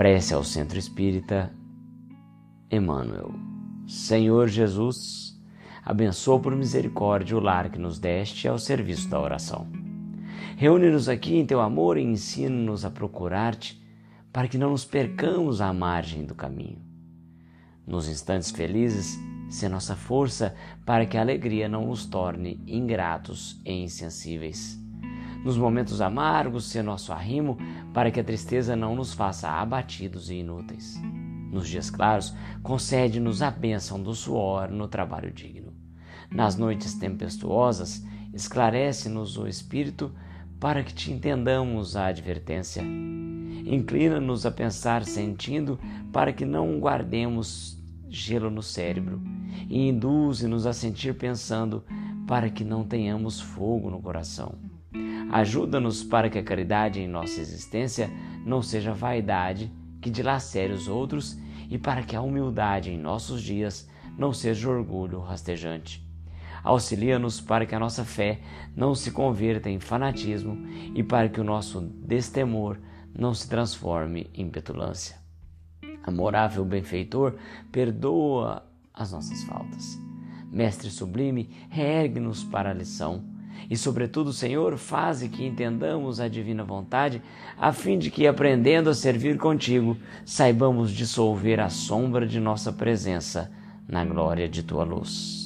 Prece ao Centro Espírita Emmanuel. Senhor Jesus, abençoa por misericórdia o lar que nos deste ao serviço da oração. Reúne-nos aqui em teu amor e ensina-nos a procurar-te para que não nos percamos à margem do caminho. Nos instantes felizes, se nossa força para que a alegria não nos torne ingratos e insensíveis nos momentos amargos, ser nosso arrimo, para que a tristeza não nos faça abatidos e inúteis. Nos dias claros, concede-nos a bênção do suor no trabalho digno. Nas noites tempestuosas, esclarece-nos o espírito para que te entendamos a advertência. Inclina-nos a pensar sentindo, para que não guardemos gelo no cérebro, e induze-nos a sentir pensando, para que não tenhamos fogo no coração. Ajuda-nos para que a caridade em nossa existência não seja vaidade que dilacere os outros e para que a humildade em nossos dias não seja orgulho rastejante. Auxilia-nos para que a nossa fé não se converta em fanatismo e para que o nosso destemor não se transforme em petulância. Amorável benfeitor, perdoa as nossas faltas. Mestre sublime, reergue-nos para a lição e, sobretudo, Senhor, faze que entendamos a divina vontade, a fim de que, aprendendo a servir contigo, saibamos dissolver a sombra de nossa presença na glória de tua luz.